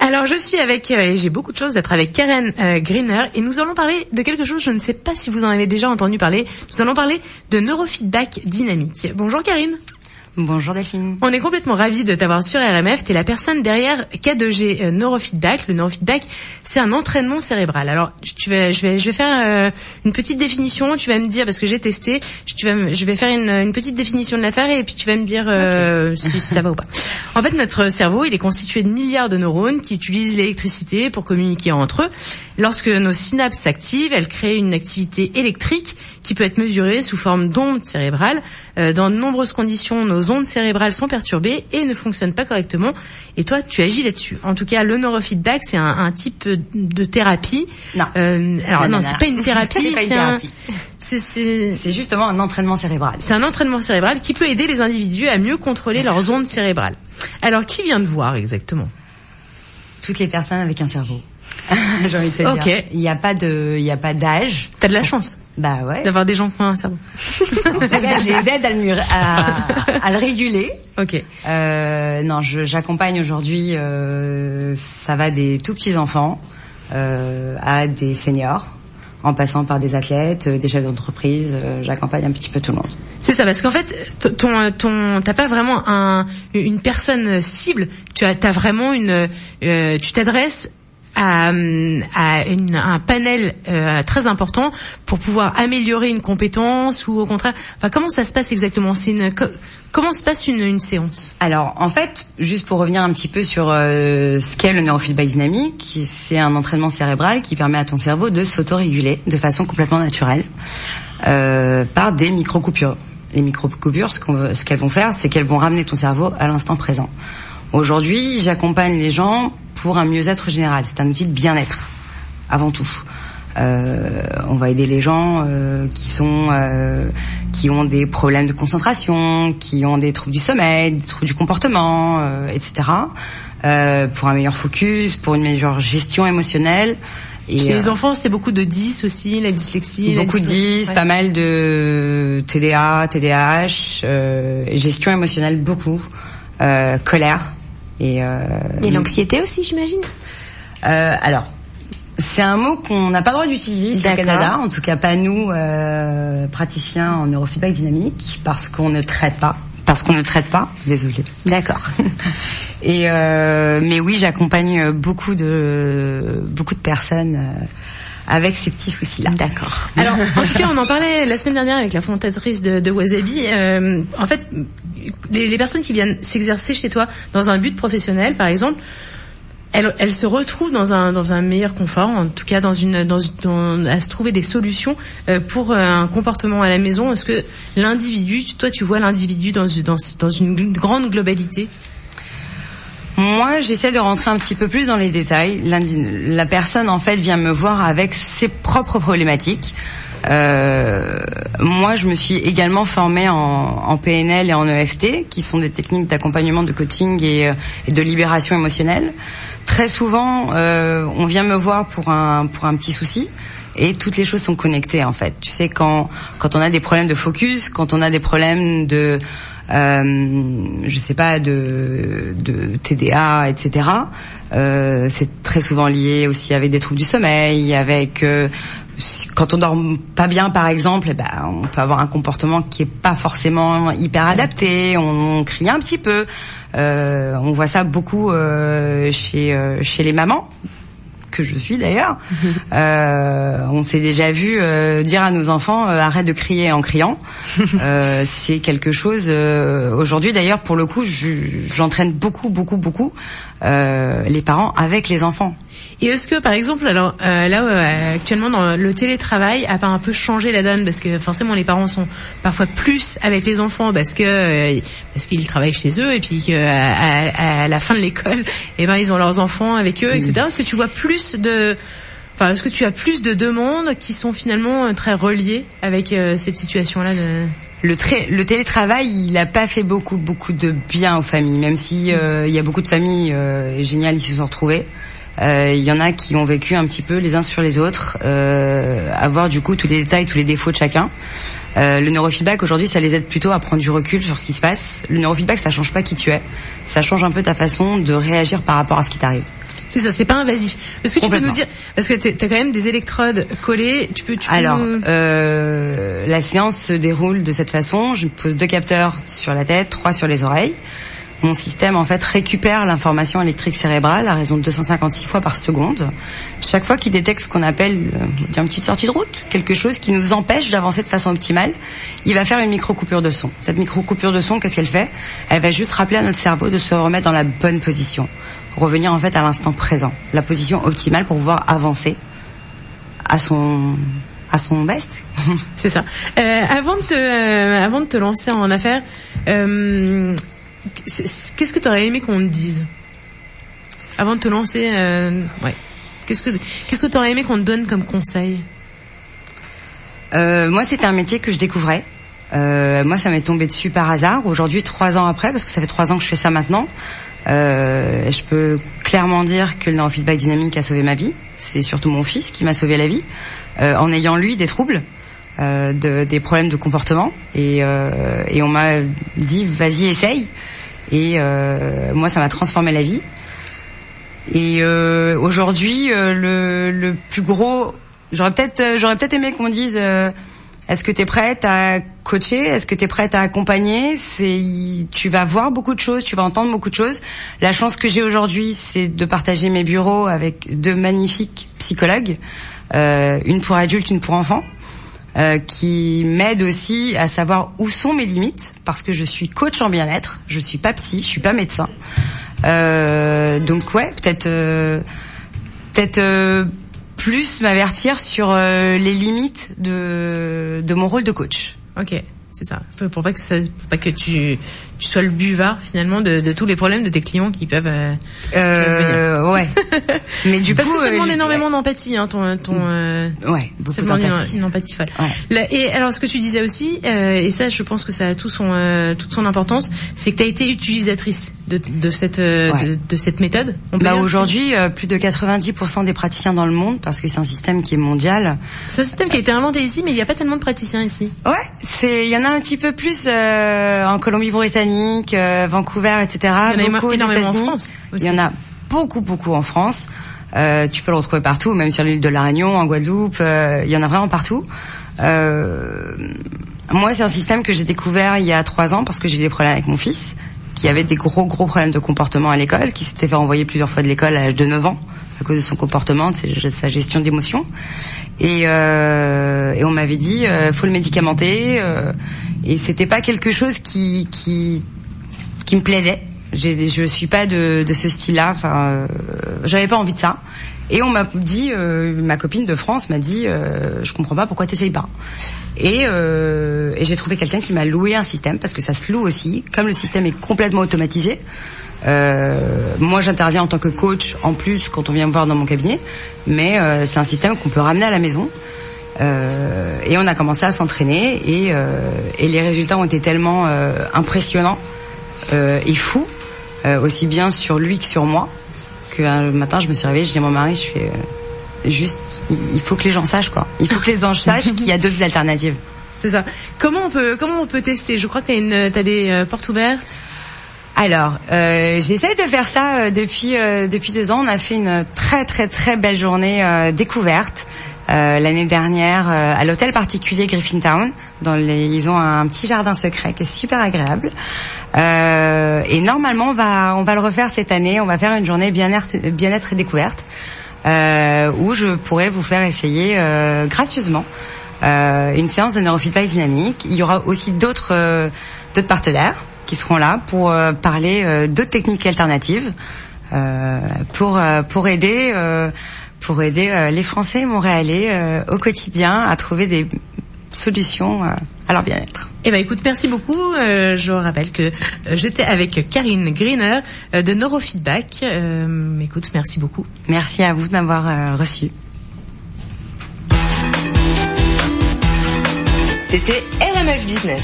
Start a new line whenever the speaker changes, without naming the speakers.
Alors je suis avec, euh, et j'ai beaucoup de choses d'être avec Karen euh, Greener et nous allons parler de quelque chose, je ne sais pas si vous en avez déjà entendu parler, nous allons parler de neurofeedback dynamique. Bonjour Karine.
Bonjour Delphine.
On est complètement ravis de t'avoir sur RMF. Tu es la personne derrière K2G euh, Neurofeedback. Le neurofeedback, c'est un entraînement cérébral. Alors, tu vas, je vais, je vais faire euh, une petite définition. Tu vas me dire parce que j'ai testé. Tu vas, je vais faire une, une petite définition de l'affaire et puis tu vas me dire euh, si ça va ou pas. En fait, notre cerveau, il est constitué de milliards de neurones qui utilisent l'électricité pour communiquer entre eux. Lorsque nos synapses s'activent, elles créent une activité électrique qui peut être mesurée sous forme d'ondes cérébrales. Euh, dans de nombreuses conditions, nos ondes cérébrales sont perturbées et ne fonctionnent pas correctement. Et toi, tu agis là-dessus. En tout cas, le neurofeedback, c'est un, un type de thérapie.
Non.
Euh, alors non,
Non, non,
c'est pas une thérapie.
C'est justement un entraînement cérébral.
c'est un entraînement cérébral qui peut aider les individus à mieux contrôler leurs ondes cérébrales. Alors, qui vient de voir exactement?
Toutes les personnes avec un cerveau. J'ai envie de te dire.
Ok.
Il n'y a pas de, il y a pas d'âge.
T'as de la chance
Bah ouais.
d'avoir des gens qui ont un cerveau.
En tout cas, je les aide à le, mûr- à, à le réguler.
Ok.
Euh, non, j'accompagne aujourd'hui, euh, ça va des tout petits enfants euh, à des seniors, en passant par des athlètes, des chefs d'entreprise. J'accompagne un petit peu tout le monde.
C'est ça, parce qu'en fait, ton, ton, t'as pas vraiment un, une personne cible. Tu as, t'as vraiment une, euh, tu t'adresses à, à une- un panel euh, très important pour pouvoir améliorer une compétence ou au contraire. Enfin, comment ça se passe exactement? C'est une, co- comment se passe une, une séance?
Alors, en fait, juste pour revenir un petit peu sur euh, ce qu'est le neurofeedback dynamique, c'est un entraînement cérébral qui permet à ton cerveau de s'autoréguler de façon complètement naturelle euh, par des micro-coupures. Les micro-coupures, ce qu'elles vont faire, c'est qu'elles vont ramener ton cerveau à l'instant présent. Aujourd'hui, j'accompagne les gens pour un mieux-être général. C'est un outil de bien-être, avant tout. Euh, on va aider les gens euh, qui sont euh, qui ont des problèmes de concentration, qui ont des troubles du sommeil, des troubles du comportement, euh, etc. Euh, pour un meilleur focus, pour une meilleure gestion émotionnelle. Et,
Chez
euh,
les enfants, c'est beaucoup de 10 aussi, la dyslexie. la
beaucoup de
dyslexique.
10,
Ouais.
pas mal de TDA, TDAH, euh, gestion émotionnelle beaucoup, euh, colère et, euh,
Et l'anxiété aussi, j'imagine
euh, alors, c'est un mot qu'on n'a pas le droit d'utiliser ici au. Canada, en tout cas pas nous, euh, praticiens en neurofeedback dynamique, parce qu'on ne traite pas. Parce qu'on ne traite pas, désolé.
D'accord.
Et euh, mais oui, j'accompagne beaucoup de beaucoup de personnes euh, avec ces petits soucis-là.
D'accord.
Alors, en tout cas, on en parlait la semaine dernière avec la fondatrice de, de Wasabi. Euh, en fait, les, les personnes qui viennent s'exercer chez toi dans un but professionnel, par exemple, elles, elles se retrouvent dans un dans un meilleur confort, en tout cas dans une dans, une- dans- à se trouver des solutions euh, pour euh, un comportement à la maison. Est-ce que l'individu, toi, tu vois l'individu dans une- dans dans une grande globalité
Moi, j'essaie de rentrer un petit peu plus dans les détails. La personne, en fait, vient me voir avec ses propres problématiques. Euh, moi, je me suis également formée en, PNL et en EFT, qui sont des techniques d'accompagnement, de coaching et, euh, de libération émotionnelle. Très souvent, euh, on vient me voir pour un pour un petit souci. Et toutes les choses sont connectées en fait. Tu sais quand quand on a des problèmes de focus, quand on a des problèmes de euh, je sais pas de de TDA, etc. Euh, c'est très souvent lié aussi avec des troubles du sommeil, avec euh, quand on dort pas bien par exemple, eh ben on peut avoir un comportement qui est pas forcément hyper adapté, on, crie un petit peu. Euh, on voit ça beaucoup euh, chez euh, chez les mamans que je suis d'ailleurs. Euh, on s'est déjà vu euh, dire à nos enfants euh, arrête de crier en criant. Euh, c'est quelque chose. euh, Aujourd'hui d'ailleurs, pour le coup, je- j'entraîne beaucoup, beaucoup, beaucoup euh, les parents avec les enfants.
Et est-ce que, par exemple, alors là actuellement dans le télétravail a pas un peu changé la donne parce que forcément les parents sont parfois plus avec les enfants parce que parce qu'ils travaillent chez eux et puis qu'à à, à la fin de l'école, eh ben ils ont leurs enfants avec eux, etc. Est-ce que tu vois plus de Enfin, est-ce que tu as plus de demandes qui sont finalement euh, très reliées avec euh, cette situation-là.
Le, tra- le télétravail, il n'a pas fait beaucoup, beaucoup de bien aux familles, même si euh, il y a beaucoup de familles géniales qui se sont retrouvées. Il y en a qui ont vécu un petit peu les uns sur les autres, avoir du coup tous les détails, tous les défauts de chacun. Le neurofeedback aujourd'hui, ça les aide plutôt à prendre du recul sur ce qui se passe. Le neurofeedback, ça change pas qui tu es, ça change un peu ta façon de réagir par rapport à ce qui t'arrive.
C'est ça, c'est pas invasif. Est-ce que tu peux nous dire, parce que t'as quand même des électrodes collées, tu peux. Tu peux
Alors,
nous-
euh, la séance se déroule de cette façon. Je pose deux capteurs sur la tête, trois sur les oreilles. Mon système en fait récupère l'information électrique cérébrale à raison de 256 fois par seconde. Chaque fois qu'il détecte ce qu'on appelle euh, une petite sortie de route, quelque chose qui nous empêche d'avancer de façon optimale, il va faire une micro coupure de son. Cette micro coupure de son, qu'est-ce qu'elle fait? Elle va juste rappeler à notre cerveau de se remettre dans la bonne position, revenir en fait à l'instant présent, la position optimale pour pouvoir avancer à son à son best.
C'est ça. Euh, avant de te, euh, avant de te lancer en affaires, euh, qu'est-ce que tu aurais aimé qu'on te dise Avant de te lancer, euh, ouais. Qu'est-ce que qu'est-ce que tu aurais aimé qu'on te donne comme conseil
Euh, moi, c'était un métier que je découvrais. Euh, moi, ça m'est tombé dessus par hasard. Aujourd'hui, trois ans après, parce que ça fait trois ans que je fais ça maintenant, euh, je peux clairement dire que le neurofeedback dynamique a sauvé ma vie. C'est surtout mon fils qui m'a sauvé la vie, euh, en ayant lui des troubles, euh, de- des problèmes de comportement, et, euh, et on m'a dit vas-y essaye. Et euh, moi, ça m'a transformé la vie. Et euh, aujourd'hui, euh, le, le plus gros, j'aurais peut-être, j'aurais peut-être aimé qu'on me dise, est-ce que tu es prête à coacher, est-ce que tu es prête à accompagner? C'est, tu vas voir beaucoup de choses, tu vas entendre beaucoup de choses. La chance que j'ai aujourd'hui, c'est de partager mes bureaux avec deux magnifiques psychologues, euh, une pour adultes, une pour enfants. Euh, qui m'aident aussi à savoir où sont mes limites parce que je suis coach en bien-être, je suis pas psy, je suis pas médecin. Euh, donc ouais, peut-être euh, peut-être euh, plus m'avertir sur euh, les limites de de mon rôle de coach.
Ok, c'est ça. Pour pas que ça, pour pas que tu, tu sois le buvard finalement de, de tous les problèmes de tes clients qui peuvent. Euh,
Euh, ouais. Mais du
parce
coup,
que ça
euh,
demande
j'ai-
énormément d'empathie, hein, ton, ton. euh,
ouais, beaucoup
ça demande
d'empathie.
une, une empathie folle.
Ouais.
Là, et alors, ce que tu disais aussi, euh, et ça, je pense que ça a tout son, euh, toute son importance, c'est que tu as été utilisatrice de, de cette, euh,
Ouais.
de, de cette méthode. On
Bah aujourd'hui, euh, plus de 90% des praticiens dans le monde, parce que c'est un système qui est mondial.
C'est un système qui a été inventé ici, mais il n'y a pas tellement de praticiens ici.
Ouais, c'est, il y en a un petit peu plus euh, en Colombie-Britannique, euh, Vancouver, etc.
Il y en a
Beaucoup
énormément en. France aussi.
Il y en a beaucoup, beaucoup en France. Euh, tu peux le retrouver partout, même sur l'île de la Réunion, en Guadeloupe. euh, il y en a vraiment partout. Moi, c'est un système que j'ai découvert il y a trois ans parce que j'ai eu des problèmes avec mon fils, qui avait des gros, gros problèmes de comportement à l'école, qui s'était fait renvoyer plusieurs fois de l'école à l'âge de 9 ans à cause de son comportement, de sa gestion d'émotions. Et, euh, et on m'avait dit, euh, faut le médicamenter. euh, et c'était pas quelque chose qui, qui, qui me plaisait. Je suis pas de, de ce style-là. Enfin, euh, j'avais pas envie de ça. Et on m'a dit, euh, ma copine de France m'a dit, euh, je comprends pas pourquoi t'essayes pas. Et, euh, et j'ai trouvé quelqu'un qui m'a loué un système parce que ça se loue aussi. Comme le système est complètement automatisé, euh, moi j'interviens en tant que coach en plus quand on vient me voir dans mon cabinet, mais euh, c'est un système qu'on peut ramener à la maison. Euh, et on a commencé à s'entraîner et, euh, et les résultats ont été tellement euh, impressionnants et fous, aussi bien sur lui que sur moi, qu'un matin je me suis réveillée, je dis à mon mari, je fais juste, il faut que les gens sachent quoi, il faut que les gens sachent qu'il y a d'autres alternatives.
C'est ça. Comment on peut, comment on peut tester? Je crois que t'as une, t'as des portes ouvertes.
Alors, euh, j'essaie de faire ça euh, depuis euh, depuis deux ans. On a fait une très très très belle journée euh, découverte l'année dernière à l'hôtel particulier Griffintown. Dans ils ont un petit jardin secret qui est super agréable. Et normalement, on va on va le refaire cette année. On va faire une journée bien-être bien-être et découverte où je pourrais vous faire essayer gracieusement une séance de neurofeedback dynamique. Il y aura aussi d'autres d'autres partenaires qui seront là pour euh, parler euh, d'autres techniques alternatives euh, pour euh, pour aider euh, pour aider euh, les Français montréalais euh, au quotidien à trouver des solutions euh, à leur bien-être.
Eh ben écoute, merci beaucoup. Euh, je rappelle que j'étais avec Karine Greener euh, de Neurofeedback. Euh, écoute, merci beaucoup.
Merci à vous de m'avoir euh, reçu.
C'était RMF Business.